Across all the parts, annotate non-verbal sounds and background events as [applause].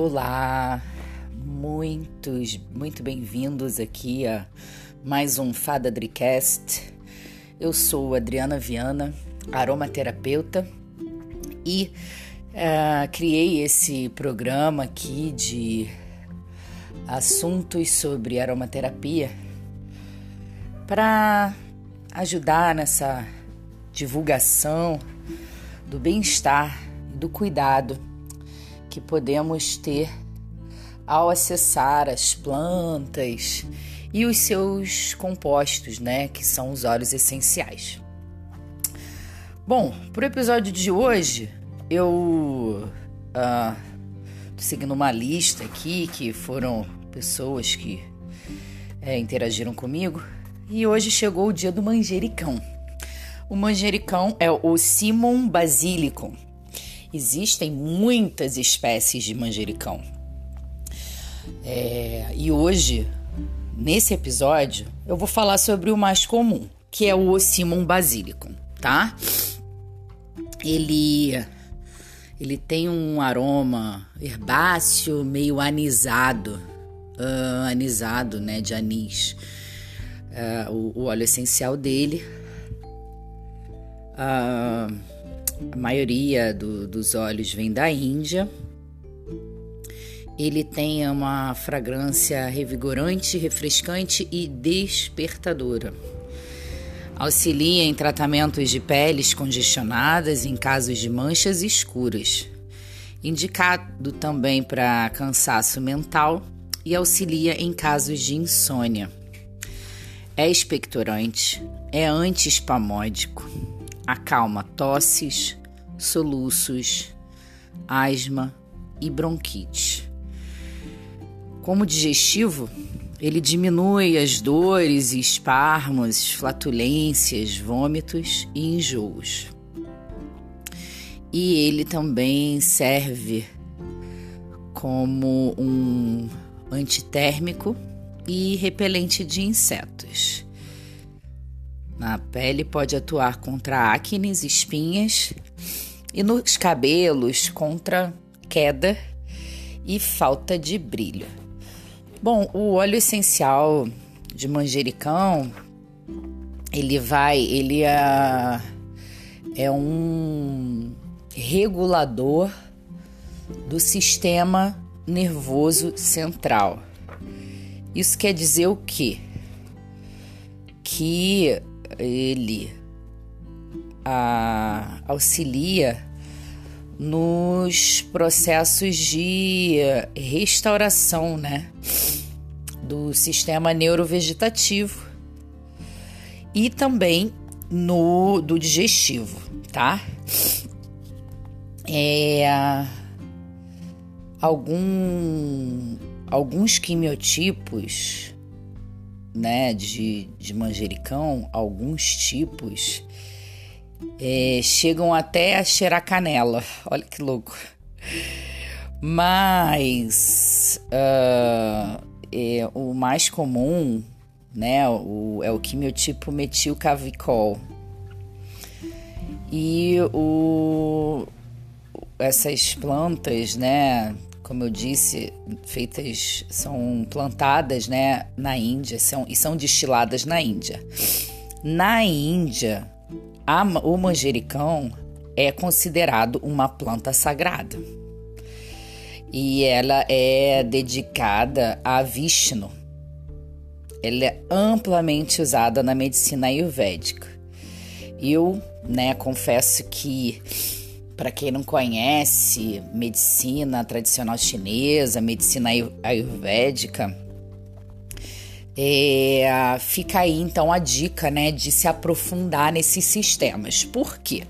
Olá, muitos, muito bem-vindos aqui a mais um Fada Dricast. Eu sou Adriana Viana, aromaterapeuta e uh, criei esse programa aqui de assuntos sobre aromaterapia para ajudar nessa divulgação do bem-estar e do cuidado que podemos ter ao acessar as plantas e os seus compostos, né, que são os óleos essenciais. Bom, para o episódio de hoje, eu tô seguindo uma lista aqui que foram pessoas que é, interagiram comigo e hoje chegou o dia do manjericão. O manjericão é o Simon basilicum Existem muitas espécies de manjericão. É, e hoje, nesse episódio, eu vou falar sobre o mais comum, que é o Simon basilicum, tá? Ele ele tem um aroma herbáceo meio anisado, uh, anisado, né, de anis. Uh, o, o, óleo essencial dele. Uh, a maioria do, dos óleos vem da Índia. Ele tem uma fragrância revigorante, refrescante e despertadora. Auxilia em tratamentos de peles congestionadas em casos de manchas escuras. Indicado também para cansaço mental e auxilia em casos de insônia. É expectorante, é anti-espamódico acalma tosses, soluços, asma e bronquite. Como digestivo, ele diminui as dores e espasmos, flatulências, vômitos e enjoos. E ele também serve como um antitérmico e repelente de insetos. Na pele pode atuar contra acnes, espinhas e nos cabelos contra queda e falta de brilho. Bom, o óleo essencial de manjericão, ele vai, ele é, é um regulador do sistema nervoso central. Isso quer dizer o quê? Que ele a, auxilia nos processos de restauração, né, do sistema neurovegetativo e também no do digestivo, tá? É, algum, alguns quimiotipos né, de, de manjericão, alguns tipos, é, chegam até a cheirar canela. [laughs] Olha que louco. Mas uh, é, o mais comum né, o, é o quimiotipo metilcavicol. E o, essas plantas, né, como eu disse, feitas, são plantadas né, na Índia são, e são destiladas na Índia. Na Índia, a, o manjericão é considerado uma planta sagrada. E ela é dedicada a Vishnu. Ela é amplamente usada na medicina ayurvédica. Eu, né, confesso que para quem não conhece medicina tradicional chinesa, medicina ayurvédica, é, fica aí então a dica, né, de se aprofundar nesses sistemas. Por quê?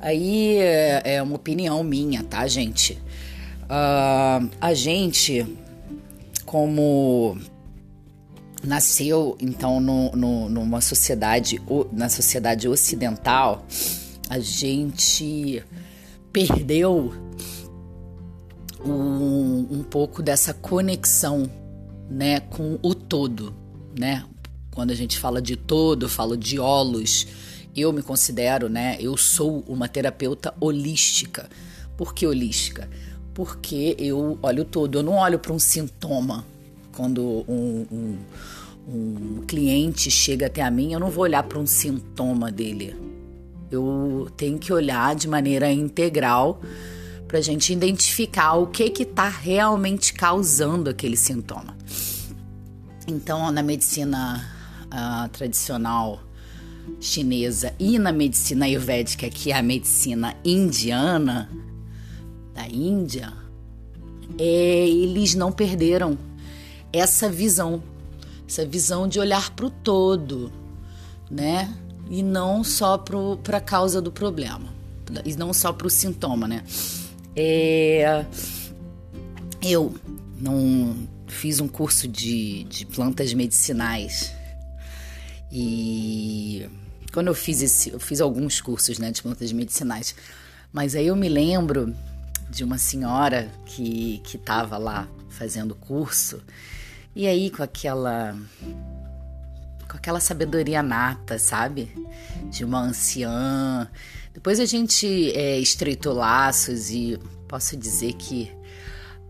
Aí é, é uma opinião minha, tá, gente? Uh, a gente, como nasceu então no, no, numa sociedade na sociedade ocidental a gente perdeu um, um pouco dessa conexão, né, com o todo, né? Quando a gente fala de todo, falo de olos. Eu me considero, né, eu sou uma terapeuta holística. Por que holística? porque eu olho todo, eu não olho para um sintoma. Quando um, um, um, cliente chega até a mim, eu não vou olhar para um sintoma dele. Eu tenho que olhar de maneira integral para a gente identificar o que que está realmente causando aquele sintoma. Então, na medicina uh, tradicional chinesa e na medicina ayurvédica, que é a medicina indiana da Índia, é, eles não perderam essa visão, essa visão de olhar para o todo, né? E não só para a causa do problema, e não só para o sintoma, né? É, eu não fiz um curso de, de plantas medicinais e quando eu fiz esse, eu fiz alguns cursos, né, de plantas medicinais. Mas aí eu me lembro de uma senhora que que estava lá fazendo curso e aí com aquela com aquela sabedoria nata, sabe? De uma anciã. Depois a gente é, estreitou laços e posso dizer que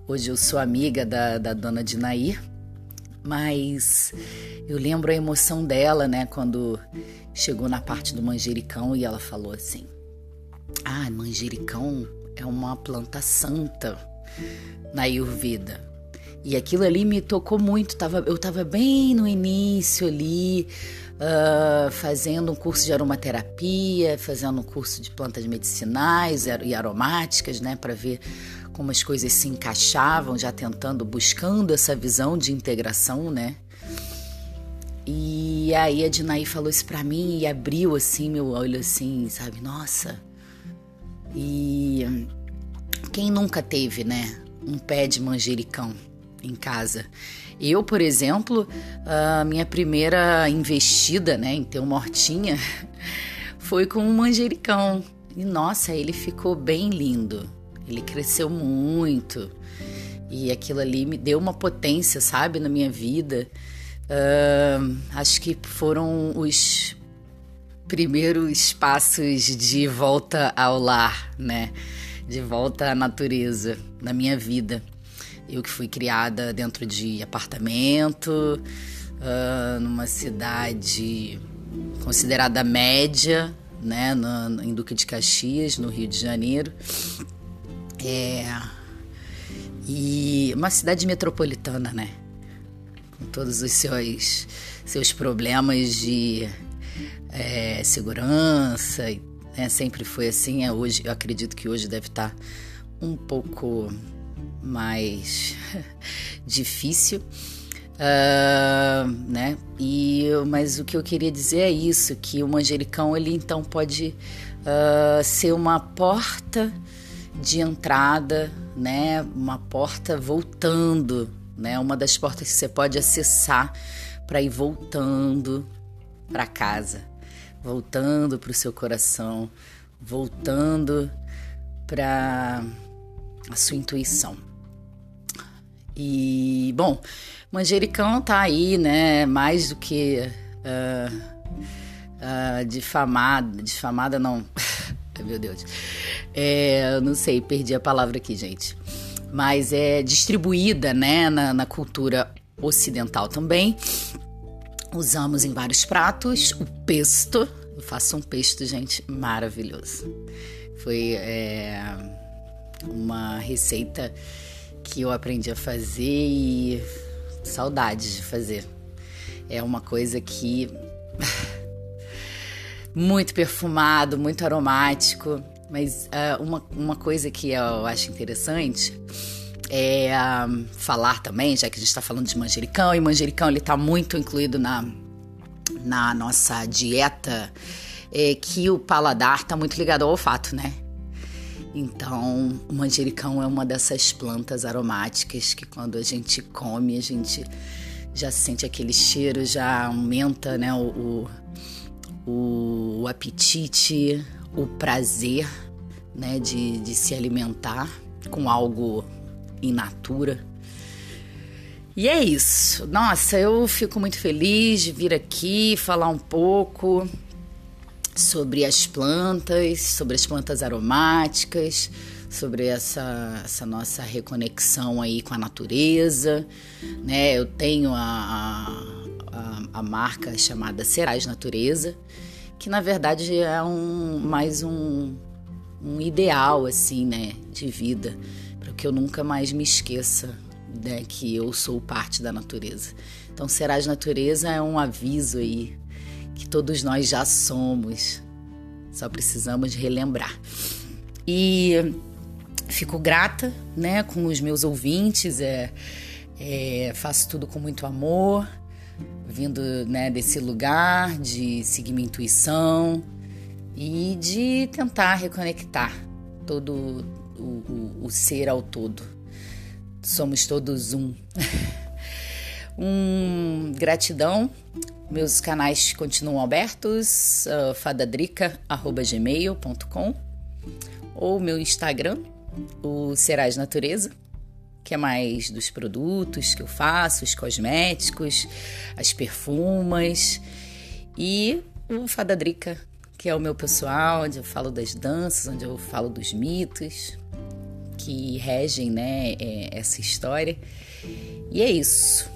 hoje eu sou amiga da, da dona Dinair mas eu lembro a emoção dela, né, quando chegou na parte do manjericão e ela falou assim: Ah, manjericão é uma planta na Ayurveda. E aquilo ali me tocou muito. Tava, eu estava bem no início ali, uh, fazendo um curso de aromaterapia, fazendo um curso de plantas medicinais e aromáticas, né, para ver como as coisas se encaixavam, já tentando, buscando essa visão de integração, né? E aí a Dinaí falou isso pra mim e abriu assim meu olho assim, sabe? Nossa. E quem nunca teve, né, um pé de manjericão em casa? Eu, por exemplo, a minha primeira investida, né, em ter uma hortinha [laughs] foi com um manjericão. E nossa, ele ficou bem lindo. Ele cresceu muito e aquilo ali me deu uma potência, sabe, na minha vida. Uh, acho que foram os primeiros passos de volta ao lar, né? De volta à natureza na minha vida. Eu que fui criada dentro de apartamento, uh, numa cidade considerada média, né? Em Duque de Caxias, no Rio de Janeiro. É. E uma cidade metropolitana, né? Com todos os seus, seus problemas de é, segurança, né? sempre foi assim. É hoje, eu acredito que hoje deve estar um pouco mais [laughs] difícil. Uh, né? E mas o que eu queria dizer é isso que o manjericão ele então pode uh, ser uma porta de entrada, né? Uma porta voltando, né? Uma das portas que você pode acessar para ir voltando para casa, voltando para o seu coração, voltando para a sua intuição. E bom, manjericão tá aí, né? Mais do que uh, uh, difamada, difamada não. [laughs] Meu Deus. É, não sei, perdi a palavra aqui, gente. Mas é distribuída, né, na, na cultura ocidental também. Usamos em vários pratos o pesto. Eu faço um pesto, gente, maravilhoso. Foi é, uma receita que eu aprendi a fazer e saudade de fazer. É uma coisa que [laughs] muito perfumado, muito aromático. Mas uh, uma, uma coisa que eu acho interessante é uh, falar também, já que a gente está falando de manjericão, e manjericão ele está muito incluído na, na nossa dieta, é que o paladar está muito ligado ao olfato, né? Então, o manjericão é uma dessas plantas aromáticas que quando a gente come, a gente já sente aquele cheiro, já aumenta né, o, o, o apetite, o prazer né, de, de se alimentar com algo in natura. E é isso. Nossa, eu fico muito feliz de vir aqui falar um pouco sobre as plantas, sobre as plantas aromáticas, sobre essa, essa nossa reconexão aí com a natureza, né? Eu tenho a, a, a marca chamada Serás Natureza, que na verdade é um mais um, um ideal assim, né, de vida, para que eu nunca mais me esqueça né, que eu sou parte da natureza. Então, Serás Natureza é um aviso aí que todos nós já somos, só precisamos relembrar. E fico grata, né, com os meus ouvintes, é, é, faço tudo com muito amor, vindo, né, desse lugar de seguir minha intuição e de tentar reconectar todo o, o, o ser ao todo. Somos todos um. [laughs] um gratidão. Meus canais continuam abertos, uh, fadadrica.gmail.com ou meu Instagram, o Serás Natureza, que é mais dos produtos que eu faço, os cosméticos, as perfumas e o Fada Drica, que é o meu pessoal, onde eu falo das danças, onde eu falo dos mitos que regem né, é, essa história. E é isso.